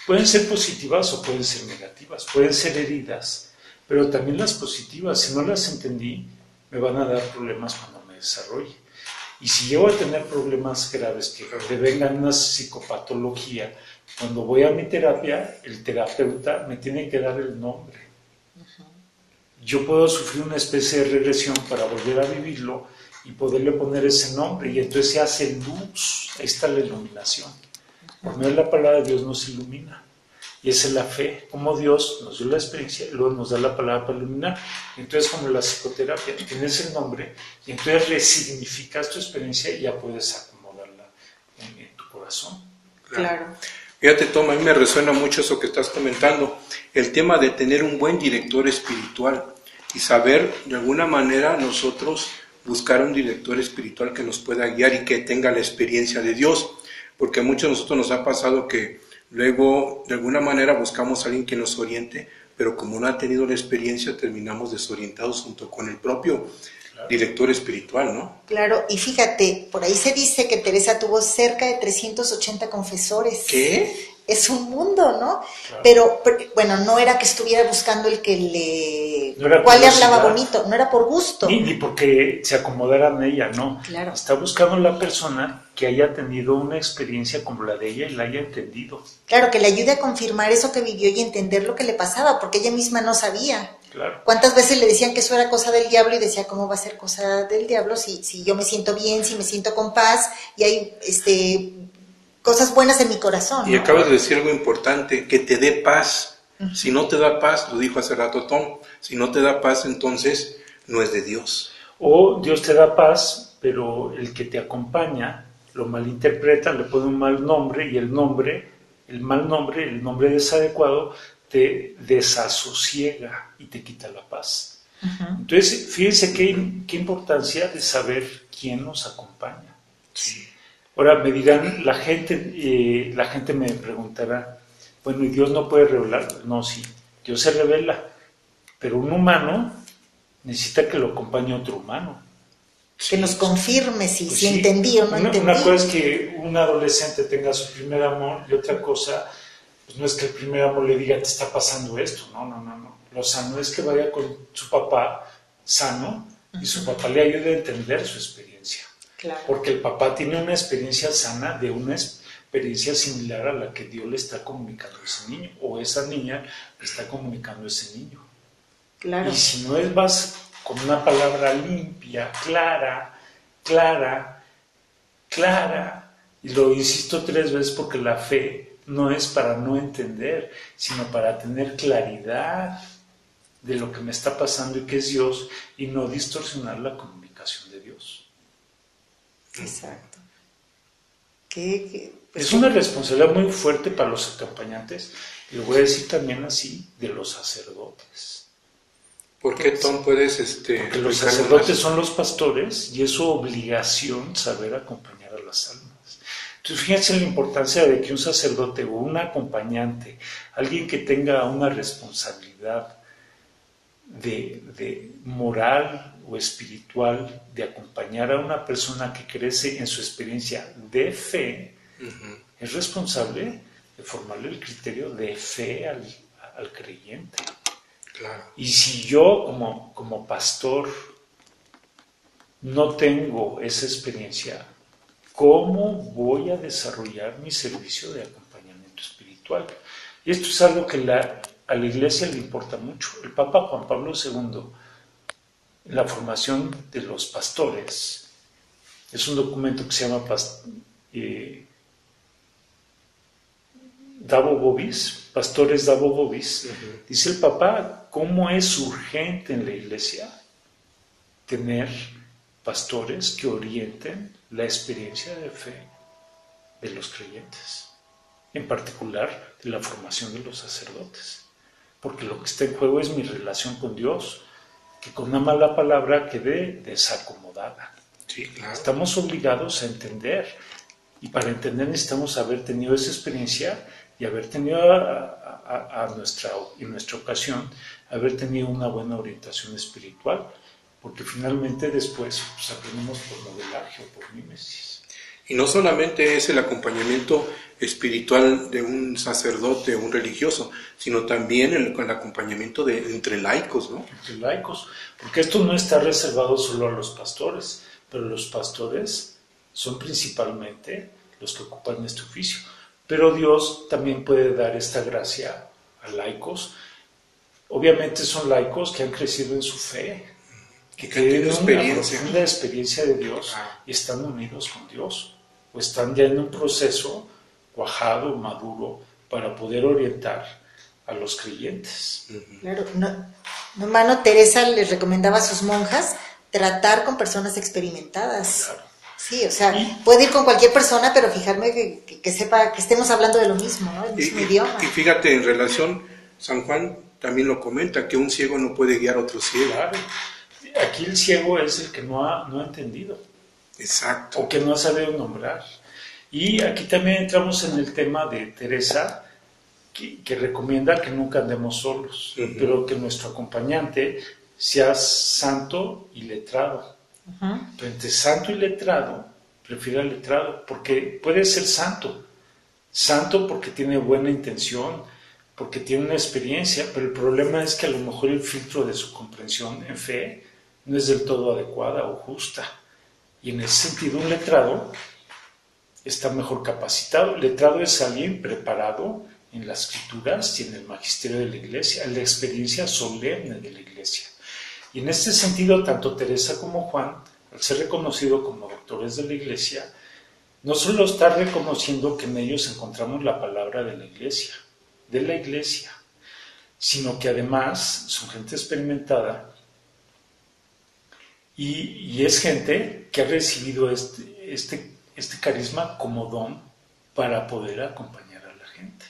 Pueden ser positivas o pueden ser negativas, pueden ser heridas, pero también las positivas, si no las entendí, me van a dar problemas cuando me desarrolle. Y si llego a tener problemas graves que devengan una psicopatología, cuando voy a mi terapia, el terapeuta me tiene que dar el nombre yo puedo sufrir una especie de regresión para volver a vivirlo y poderle poner ese nombre. Y entonces se hace luz. Ahí está la iluminación. Por medio de la palabra de Dios nos ilumina. Y esa es la fe. Como Dios nos dio la experiencia y luego nos da la palabra para iluminar. Entonces, como la psicoterapia, tienes el nombre y entonces resignificas tu experiencia y ya puedes acomodarla en, en tu corazón. claro. Fíjate, Tom, a mí me resuena mucho eso que estás comentando, el tema de tener un buen director espiritual y saber de alguna manera nosotros buscar un director espiritual que nos pueda guiar y que tenga la experiencia de Dios, porque a muchos de nosotros nos ha pasado que luego de alguna manera buscamos a alguien que nos oriente, pero como no ha tenido la experiencia terminamos desorientados junto con el propio director espiritual, ¿no? Claro, y fíjate, por ahí se dice que Teresa tuvo cerca de 380 confesores. ¿Qué? Es un mundo, ¿no? Pero, pero, bueno, no era que estuviera buscando el que le No era cual le hablaba bonito, no era por gusto. Ni, ni porque se acomodaran a ella, no. Claro. Está buscando la persona que haya tenido una experiencia como la de ella y la haya entendido. Claro, que le ayude a confirmar eso que vivió y entender lo que le pasaba, porque ella misma no sabía. Claro. ¿Cuántas veces le decían que eso era cosa del diablo y decía, ¿cómo va a ser cosa del diablo si, si yo me siento bien, si me siento con paz y hay este, cosas buenas en mi corazón? Y ¿no? acabas de decir algo importante, que te dé paz. Si no te da paz, lo dijo hace rato Tom, si no te da paz, entonces no es de Dios. O Dios te da paz, pero el que te acompaña lo malinterpreta, le pone un mal nombre y el nombre, el mal nombre, el nombre desadecuado, te desasosiega y te quita la paz. Entonces, fíjense qué, qué importancia de saber quién nos acompaña. Ahora me dirán, la gente, eh, la gente me preguntará, bueno, ¿y Dios no puede revelar? No, sí, Dios se revela, pero un humano necesita que lo acompañe otro humano. Que nos confirme si, Pues si sí. entendí o no una, entendí. una cosa es que un adolescente tenga su primer amor y otra cosa, pues no es que el primer amor le diga te está pasando esto, no, no, no, no. Lo sano es que vaya con su papá sano y su papá le ayude a entender su experiencia. Claro. Porque el papá tiene una experiencia sana de una experiencia similar a la que Dios le está comunicando a ese niño o esa niña le está comunicando a ese niño. Claro. Y si no es vas con una palabra limpia, clara, clara, clara, y lo insisto tres veces porque la fe no es para no entender, sino para tener claridad de lo que me está pasando y que es Dios y no distorsionar la comunicación de Dios. Exacto. Pues, Es una responsabilidad muy fuerte para los acompañantes, y lo voy a decir también así, de los sacerdotes. ¿Por qué Tom puedes este, Porque los sacerdotes más? son los pastores y es su obligación saber acompañar a las almas. Entonces, fíjense la importancia de que un sacerdote o un acompañante, alguien que tenga una responsabilidad de, de moral o espiritual, de acompañar a una persona que crece en su experiencia de fe, es responsable de formarle el criterio de fe al, al creyente. Claro. Y si yo como, como pastor no tengo esa experiencia, ¿cómo voy a desarrollar mi servicio de acompañamiento espiritual? Y esto es algo que la- a la iglesia le importa mucho. El Papa Juan Pablo II, la formación de los pastores, es un documento que se llama eh, Davo Bobis, Pastores Davo Bobis, dice el Papa, ¿cómo es urgente en la iglesia tener pastores que orienten la experiencia de fe de los creyentes, en particular de la formación de los sacerdotes? Porque lo que está en juego es mi relación con Dios, que con una mala palabra quede desacomodada. Sí, claro. Estamos obligados a entender y para entender necesitamos haber tenido esa experiencia y haber tenido a, a- a nuestra, en nuestra ocasión, haber tenido una buena orientación espiritual, porque finalmente después pues, aprendemos por modelaje o por mimesis. Y no solamente es el acompañamiento espiritual de un sacerdote o un religioso, sino también el, el acompañamiento de, entre laicos, ¿no? entre laicos, porque esto no está reservado solo a los pastores, pero los pastores son principalmente los que ocupan este oficio. Pero Dios también puede dar esta gracia a laicos. Obviamente son laicos que han crecido en su fe, que Que tienen una experiencia. profunda experiencia de Dios Ah. y están unidos con Dios, o están ya en un proceso cuajado, maduro, para poder orientar a los creyentes. Claro, no, no, hermano Teresa les recomendaba a sus monjas tratar con personas experimentadas. Claro. Sí, o sea, Y- puede ir con cualquier persona, pero fijarme que, que- que sepa que estemos hablando de lo mismo, ¿no? El mismo y- idioma. y fíjate, en relación, San Juan también lo comenta, que un ciego no puede guiar a otro ciego. Claro. Aquí el ciego es el que no ha, no ha entendido Exacto. o que no ha sabido nombrar. Y aquí también entramos en el tema de Teresa, que, que recomienda que nunca andemos solos, pero que nuestro acompañante sea santo y letrado. Pero entre santo y letrado, prefiero al letrado, porque puede ser santo. Santo porque tiene buena intención, porque tiene una experiencia, pero el problema es que a lo mejor el filtro de su comprensión en fe no es del todo adecuada o justa. Y en ese sentido un letrado está mejor capacitado. El letrado es alguien preparado en las escrituras y en el magisterio de la iglesia, en la experiencia solemne de la iglesia. Y en este sentido, tanto Teresa como Juan, al ser reconocidos como doctores de la iglesia, no solo está reconociendo que en ellos encontramos la palabra de la iglesia, de la iglesia, sino que además son gente experimentada y, es gente que ha recibido este, este, este carisma como don para poder acompañar a la gente.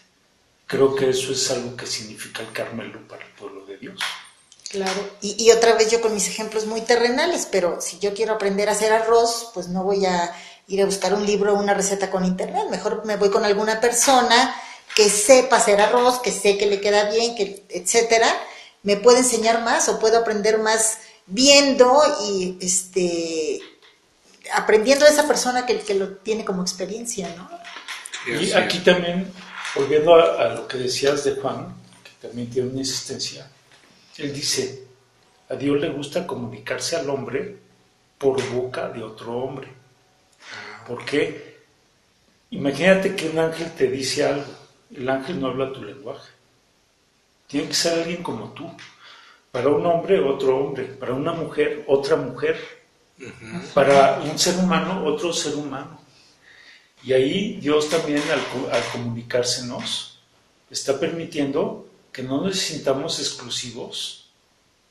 Creo que eso es algo que significa el Carmelo para el pueblo de Dios. Claro, y, otra vez yo con mis ejemplos muy terrenales, pero si yo quiero aprender a hacer arroz, pues no voy a ir a buscar un libro o una receta con internet, mejor me voy con alguna persona que sepa hacer arroz, que sé que le queda bien, que etcétera, me puede enseñar más o puedo aprender más viendo y este aprendiendo de esa persona que, que lo tiene como experiencia, ¿no? Y aquí también, volviendo a, lo que decías de Juan, que también tiene una insistencia, él dice, a Dios le gusta comunicarse al hombre por boca de otro hombre. ¿Por qué? Imagínate que un ángel te dice algo, el ángel no habla tu lenguaje. Tiene que ser alguien como tú. Para un hombre, otro hombre. Para una mujer, otra mujer. Para un ser humano, otro ser humano. Y ahí Dios también al, comunicársenos está permitiendo que no nos sintamos exclusivos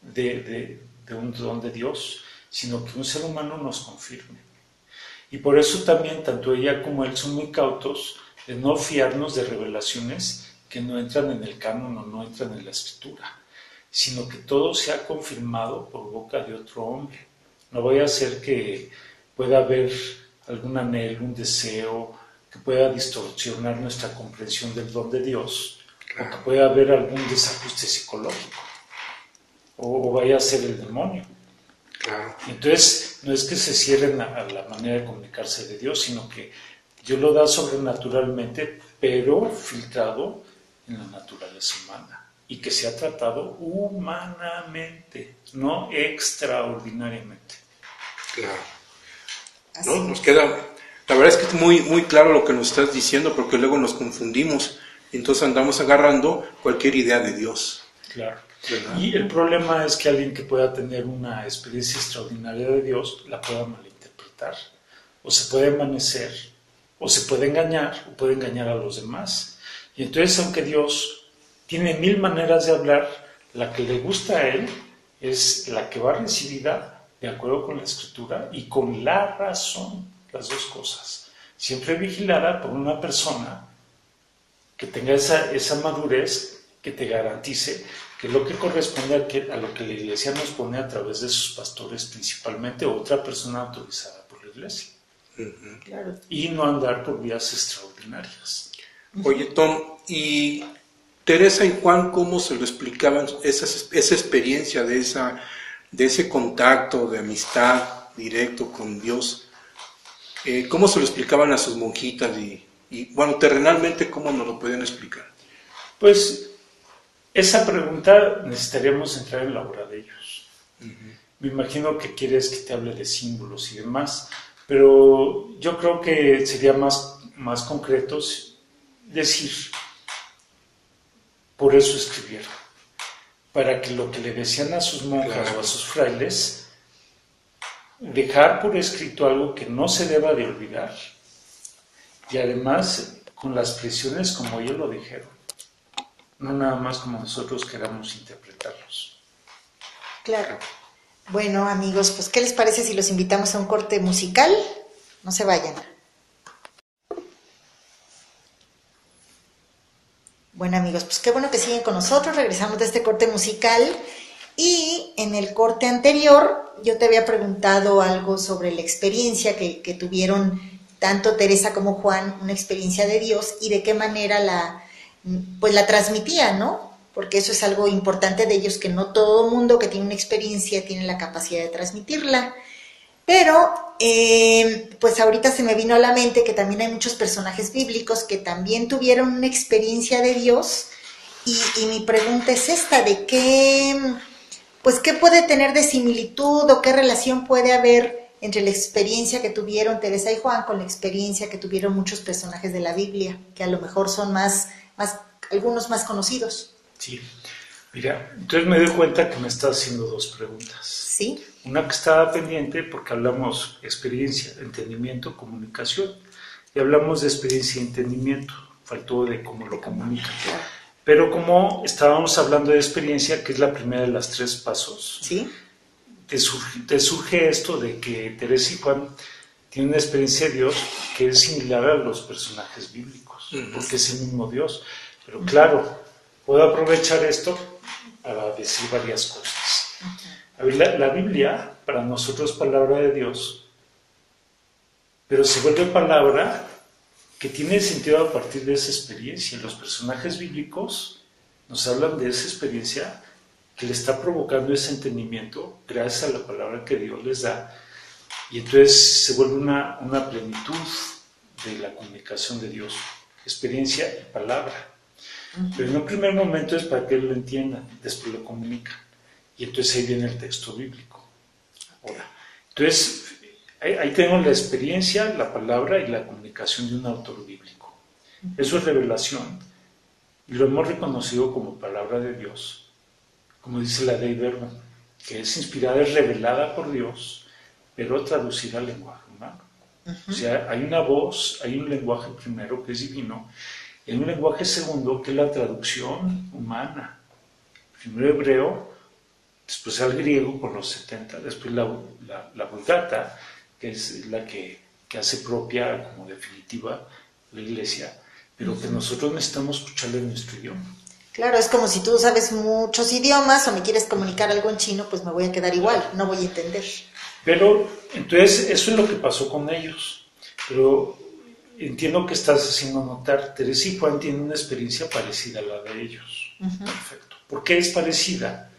de, de un don de Dios, sino que un ser humano nos confirme. Y por eso también tanto ella como él son muy cautos de no fiarnos de revelaciones que no entran en el canon o no entran en la escritura, sino que todo sea confirmado por boca de otro hombre. No voy a hacer que pueda haber algún anhelo, un deseo, que pueda distorsionar nuestra comprensión del don de Dios, o que pueda haber algún desajuste psicológico, o, vaya a ser el demonio. Entonces, no es que se cierren a, la manera de comunicarse de Dios, sino que Dios lo da sobrenaturalmente, pero filtrado en la naturaleza humana y que se ha tratado humanamente, no extraordinariamente. Claro. ¿No? Nos queda, la verdad es que es muy, muy claro lo que nos estás diciendo, porque luego nos confundimos, entonces andamos agarrando cualquier idea de Dios. Claro. Y el problema es que alguien que pueda tener una experiencia extraordinaria de Dios la pueda malinterpretar, o se puede amanecer, o se puede engañar, o puede engañar a los demás. Y entonces, aunque Dios tiene mil maneras de hablar, la que le gusta a Él es la que va recibida de acuerdo con la escritura y con la razón, las dos cosas. Siempre vigilada por una persona que tenga esa, esa madurez que te garantice que lo que corresponde a, lo que la iglesia nos pone a través de sus pastores principalmente, otra persona autorizada por la iglesia. Y no andar por vías extraordinarias. Oye, Tom, ¿y Teresa y Juan cómo se lo explicaban esa, esa experiencia de, esa, de ese contacto, de amistad directo con Dios? Eh, ¿Cómo se lo explicaban a sus monjitas? Y, y, bueno, terrenalmente, ¿cómo nos lo podían explicar? Pues esa pregunta necesitaríamos entrar en la obra de ellos. Me imagino que quieres que te hable de símbolos y demás, pero yo creo que sería más, más concreto decir, por eso escribieron, para que lo que le decían a sus monjas o a sus frailes, dejar por escrito algo que no se deba de olvidar y además con las presiones como ellos lo dijeron no nada más como nosotros queramos interpretarlos. Claro. Bueno, amigos, pues ¿qué les parece si los invitamos a un corte musical? No se vayan. Bueno, amigos, pues qué bueno que siguen con nosotros. Regresamos de este corte musical. Y en el corte anterior yo te había preguntado algo sobre la experiencia que, tuvieron tanto Teresa como Juan, una experiencia de Dios y de qué manera la, pues la transmitía, ¿no? Porque eso es algo importante de ellos, que no todo mundo que tiene una experiencia tiene la capacidad de transmitirla. Pero, eh, pues ahorita se me vino a la mente que también hay muchos personajes bíblicos que también tuvieron una experiencia de Dios Y, y mi pregunta es esta, de qué, pues, qué puede tener de similitud o qué relación puede haber entre la experiencia que tuvieron Teresa y Juan con la experiencia que tuvieron muchos personajes de la Biblia, que a lo mejor son más, más algunos más conocidos. Sí. Mira, entonces me doy cuenta que me está haciendo dos preguntas. ¿Sí? Una que estaba pendiente porque hablamos experiencia, entendimiento, comunicación. Y hablamos de experiencia y entendimiento. Faltó de cómo lo comunican. Pero como estábamos hablando de experiencia, que es la primera de las tres pasos, ¿Sí? te surge, te surge esto de que Teresa y Juan tienen una experiencia de Dios que es similar a los personajes bíblicos, porque es el mismo Dios. Pero claro, puedo aprovechar esto para decir varias cosas. La, la Biblia para nosotros es palabra de Dios, pero se vuelve palabra que tiene sentido a partir de esa experiencia. Los personajes bíblicos nos hablan de esa experiencia que le está provocando ese entendimiento gracias a la palabra que Dios les da. Y entonces se vuelve una, una plenitud de la comunicación de Dios, experiencia y palabra. Pero en un primer momento es para que lo entiendan, después lo comunican. Y entonces ahí viene el texto bíblico. Ahora, entonces, ahí, tenemos la experiencia, la palabra y la comunicación de un autor bíblico. Eso es revelación. Y lo hemos reconocido como palabra de Dios, como dice la Dei Verbo, que es inspirada, es revelada por Dios, pero traducida al lenguaje humano. O sea, hay una voz, hay un lenguaje primero que es divino, y hay un lenguaje segundo que es la traducción humana. Primero hebreo, después al griego con los 70, después la, la, la vulgata, que es la que, que, hace propia como definitiva la iglesia, pero que nosotros necesitamos escucharle en nuestro idioma. Claro, es como si tú sabes muchos idiomas o me quieres comunicar algo en chino, pues me voy a quedar igual, no voy a entender. Pero entonces eso es lo que pasó con ellos. Pero entiendo que estás haciendo notar, Teresa y Juan tienen una experiencia parecida a la de ellos. Uh -huh. Perfecto. ¿Por qué es parecida?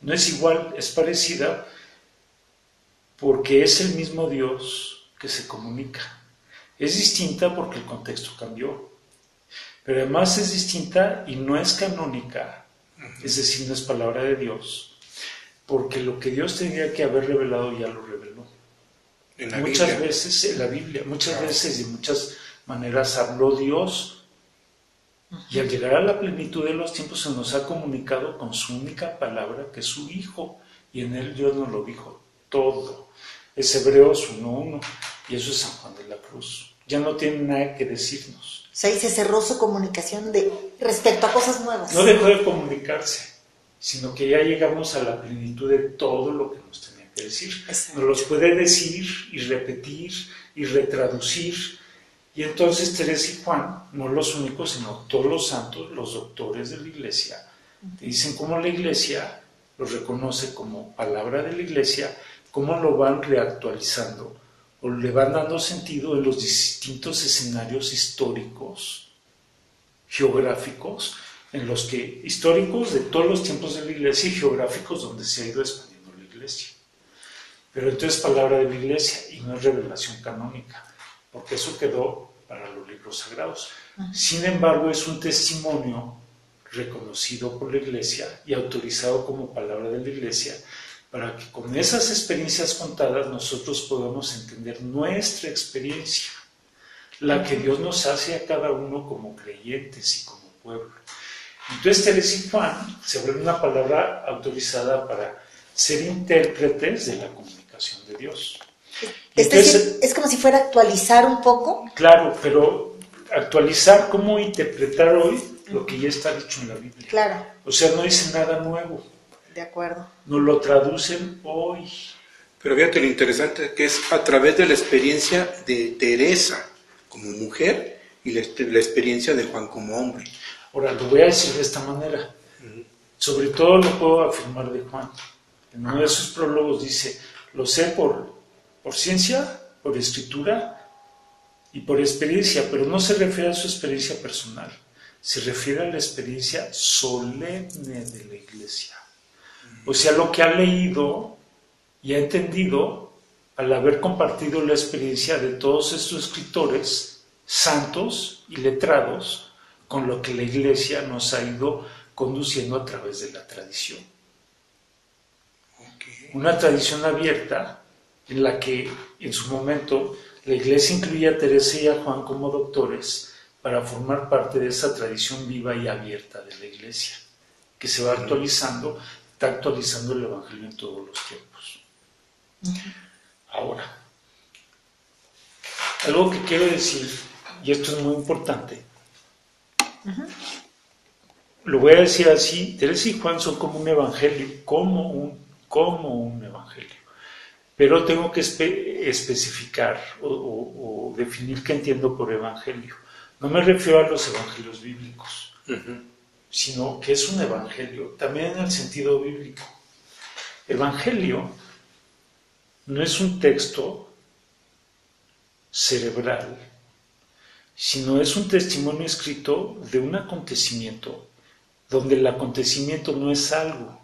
No es igual, es parecida porque es el mismo Dios que se comunica. Es distinta porque el contexto cambió. Pero además es distinta y no es canónica, es decir, no es palabra de Dios, porque lo que Dios tenía que haber revelado ya lo reveló. muchas Biblia. veces en la Biblia, muchas claro. veces y de muchas maneras habló Dios y al llegar a la plenitud de los tiempos se nos ha comunicado con su única palabra, que es su Hijo, y en él Dios nos lo dijo todo. Es Hebreos 1.1 y eso es San Juan de la Cruz. Ya no tiene nada que decirnos. O sea, ahí se cerró su comunicación de, respecto a cosas nuevas. No dejó de comunicarse, sino que ya llegamos a la plenitud de todo lo que nos tenía que decir. Exacto. Nos los puede decir y repetir y retraducir. Y entonces Teresa y Juan, no los únicos, sino todos los santos, los doctores de la iglesia, dicen cómo la iglesia los reconoce como palabra de la iglesia, cómo lo van reactualizando o le van dando sentido en los distintos escenarios históricos, geográficos, en los que históricos de todos los tiempos de la iglesia y geográficos donde se ha ido expandiendo la iglesia. Pero entonces palabra de la iglesia y no es revelación canónica, porque eso quedó para los libros sagrados. Sin embargo, es un testimonio reconocido por la iglesia y autorizado como palabra de la iglesia para que con esas experiencias contadas nosotros podamos entender nuestra experiencia, la que Dios nos hace a cada uno como creyentes y como pueblo. Entonces Teresa y Juan se vuelve una palabra autorizada para ser intérpretes de la comunicación de Dios. Es Entonces, decir, es como si fuera actualizar un poco. Claro, pero actualizar cómo interpretar hoy lo que ya está dicho en la Biblia. Claro. O sea, no dice nada nuevo. De acuerdo. Nos lo traducen hoy. Pero fíjate lo interesante que es a través de la experiencia de Teresa como mujer y la, la experiencia de Juan como hombre. Ahora, lo voy a decir de esta manera. Uh -huh. Sobre todo lo puedo afirmar de Juan. En uno de sus prólogos dice, lo sé por, por ciencia, por escritura y por experiencia, pero no se refiere a su experiencia personal, se refiere a la experiencia solemne de la iglesia. O sea, lo que ha leído y ha entendido al haber compartido la experiencia de todos estos escritores santos y letrados con lo que la iglesia nos ha ido conduciendo a través de la tradición. Una tradición abierta en la que en su momento la iglesia incluía a Teresa y a Juan como doctores para formar parte de esa tradición viva y abierta de la iglesia, que se va actualizando, está actualizando el Evangelio en todos los tiempos. Ahora, algo que quiero decir, y esto es muy importante, lo voy a decir así, Teresa y Juan son como un evangelio, como un, como un evangelio. Pero tengo que especificar o, definir qué entiendo por evangelio. No me refiero a los evangelios bíblicos, sino que es un evangelio, también en el sentido bíblico. Evangelio no es un texto cerebral, sino es un testimonio escrito de un acontecimiento donde el acontecimiento no es algo,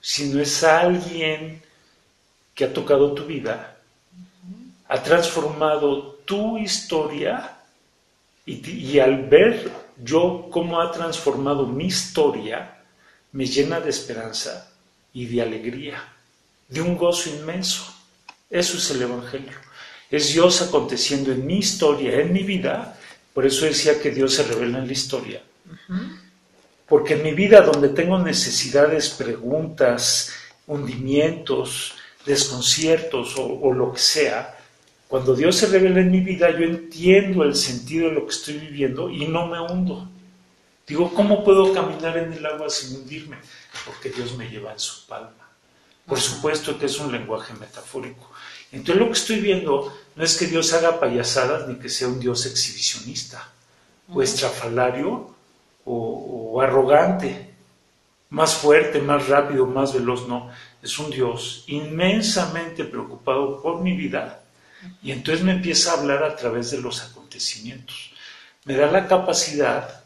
sino es alguien que ha tocado tu vida, ha transformado tu historia y, al ver yo cómo ha transformado mi historia, me llena de esperanza y de alegría, de un gozo inmenso. Eso es el Evangelio. Es Dios aconteciendo en mi historia, en mi vida. Por eso decía que Dios se revela en la historia. Porque en mi vida, donde tengo necesidades, preguntas, hundimientos, desconciertos o, lo que sea, cuando Dios se revela en mi vida, yo entiendo el sentido de lo que estoy viviendo y no me hundo. Digo, ¿cómo puedo caminar en el agua sin hundirme? Porque Dios me lleva en su palma. Por supuesto que es un lenguaje metafórico. Entonces lo que estoy viendo no es que Dios haga payasadas ni que sea un Dios exhibicionista o estrafalario o, o arrogante, más fuerte, más rápido, más veloz, no. Es un Dios inmensamente preocupado por mi vida y entonces me empieza a hablar a través de los acontecimientos. Me da la capacidad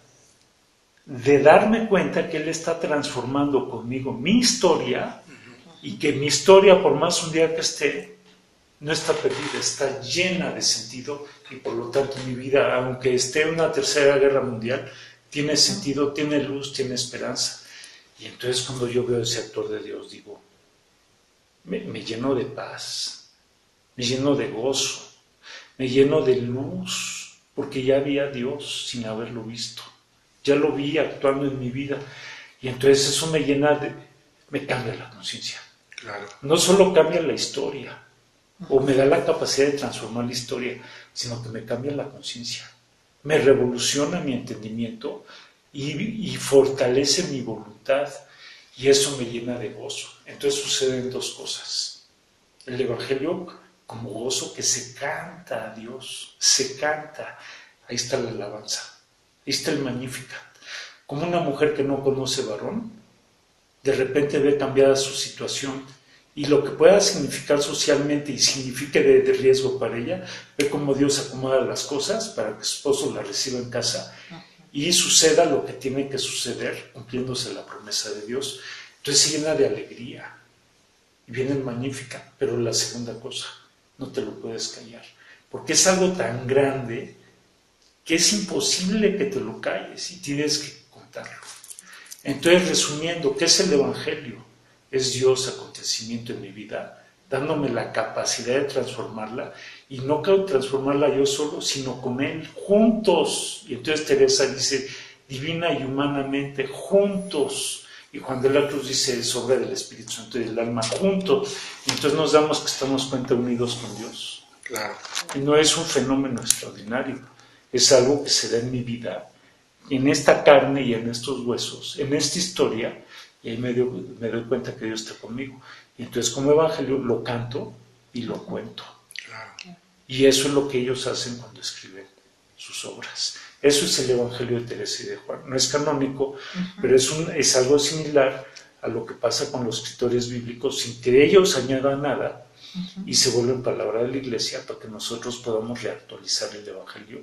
de darme cuenta que Él está transformando conmigo mi historia y que mi historia, por más un día que esté, no está perdida, está llena de sentido y por lo tanto mi vida, aunque esté en una tercera guerra mundial, tiene sentido, tiene luz, tiene esperanza. Y entonces cuando yo veo ese actor de Dios, digo, me, me lleno de paz, me lleno de gozo, me lleno de luz, porque ya vi a Dios sin haberlo visto, ya lo vi actuando en mi vida. Y entonces eso me llena de, me cambia la conciencia. Claro. No solo cambia la historia, o me da la capacidad de transformar la historia, sino que me cambia la conciencia, me revoluciona mi entendimiento y, fortalece mi voluntad y eso me llena de gozo. Entonces suceden dos cosas. El Evangelio como gozo que se canta a Dios, se canta. Ahí está la alabanza, ahí está el Magnificat. Como una mujer que no conoce varón, de repente ve cambiada su situación y lo que pueda significar socialmente y signifique de, riesgo para ella, ve cómo Dios acomoda las cosas para que su esposo la reciba en casa y suceda lo que tiene que suceder, cumpliéndose la promesa de Dios. Entonces se llena de alegría y viene magnífica, pero la segunda cosa, no te lo puedes callar, porque es algo tan grande que es imposible que te lo calles y tienes que contarlo. Entonces, resumiendo, ¿qué es el Evangelio? Es Dios acontecimiento en mi vida, dándome la capacidad de transformarla y no quiero transformarla yo solo, sino con Él, juntos. Y entonces Teresa dice, divina y humanamente, juntos. Y Juan de la Cruz dice, es obra del Espíritu Santo y del alma, juntos. Y entonces nos damos que estamos cuenta unidos con Dios. Claro. Y no es un fenómeno extraordinario, es algo que se da en mi vida, en esta carne y en estos huesos, en esta historia, y ahí me, me doy cuenta que Dios está conmigo. Y entonces como evangelio lo canto y lo cuento. Y eso es lo que ellos hacen cuando escriben sus obras. Eso es el Evangelio de Teresa y de Juan. No es canónico, pero es, un, es algo similar a lo que pasa con los escritores bíblicos sin que ellos añadan nada y se vuelven palabra de la iglesia para que nosotros podamos reactualizar el Evangelio.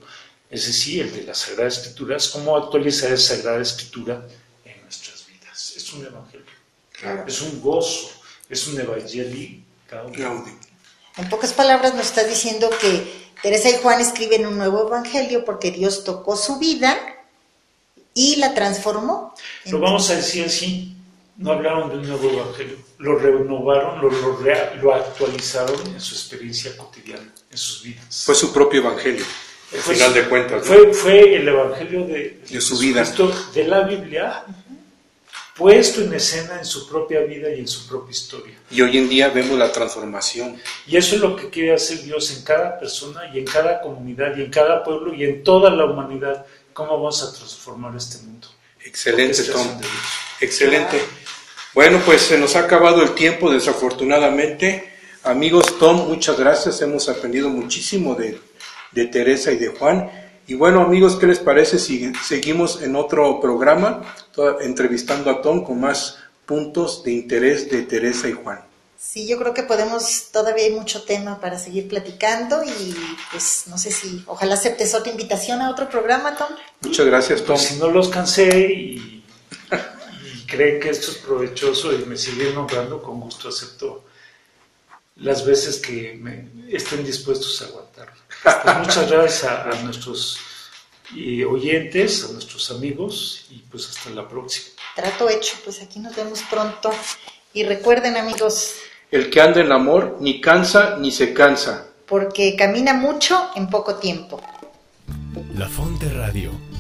Es decir, el de las Sagradas Escrituras, cómo actualizar esa Sagrada Escritura en nuestras vidas. Es un Evangelio. Es un gozo, es un Evangelio En pocas palabras nos está diciendo que Teresa y Juan escriben un nuevo evangelio porque Dios tocó su vida y la transformó. Lo vamos a decir así, no hablaron de un nuevo evangelio, lo renovaron, lo, lo, rea- lo actualizaron en su experiencia cotidiana, en sus vidas. Fue su propio evangelio, al Fue final su- de cuentas. ¿no? Fue, fue el evangelio de, De su vida. De la Biblia, puesto en escena en su propia vida y en su propia historia. Y hoy en día vemos la transformación. Y eso es lo que quiere hacer Dios en cada persona y en cada comunidad y en cada pueblo y en toda la humanidad. ¿Cómo vamos a transformar este mundo? Excelente, Tom. Excelente. Bueno, pues se nos ha acabado el tiempo, desafortunadamente. Amigos, Tom, muchas gracias. Hemos aprendido muchísimo de, de Teresa y de Juan. Y bueno, amigos, ¿qué les parece si seguimos en otro programa entrevistando a Tom con más puntos de interés de Teresa y Juan? Sí, yo creo que podemos, todavía hay mucho tema para seguir platicando y pues no sé si, ojalá aceptes otra invitación a otro programa, Tom. Muchas gracias, Tom. Pues si no los cansé y, y creen que esto es provechoso y me siguen nombrando, con gusto acepto las veces que me estén dispuestos a aguantar. Pues muchas gracias a, a nuestros eh, oyentes, a nuestros amigos y pues hasta la próxima. Trato hecho, pues aquí nos vemos pronto. Y recuerden amigos, El que anda en amor ni cansa ni se cansa. porque camina mucho en poco tiempo. La Fonte Radio,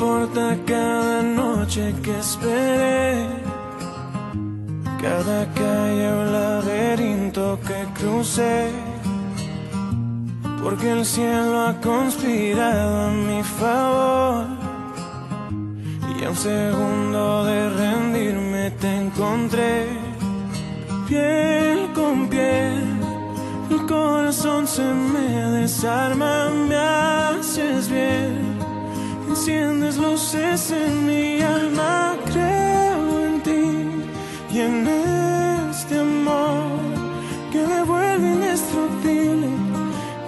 Importa cada noche que esperé, cada calle o laberinto que crucé, porque el cielo ha conspirado a mi favor. Y a un segundo de rendirme te encontré, piel con piel. El corazón se me desarma, me haces bien. Enciendes luces en mi alma, creo en ti y en este amor que me vuelve indestructible,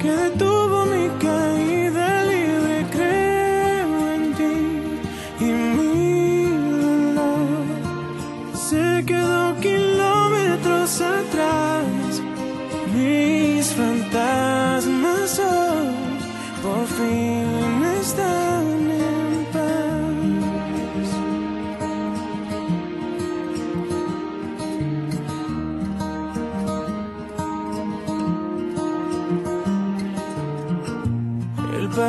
que detuvo mi caída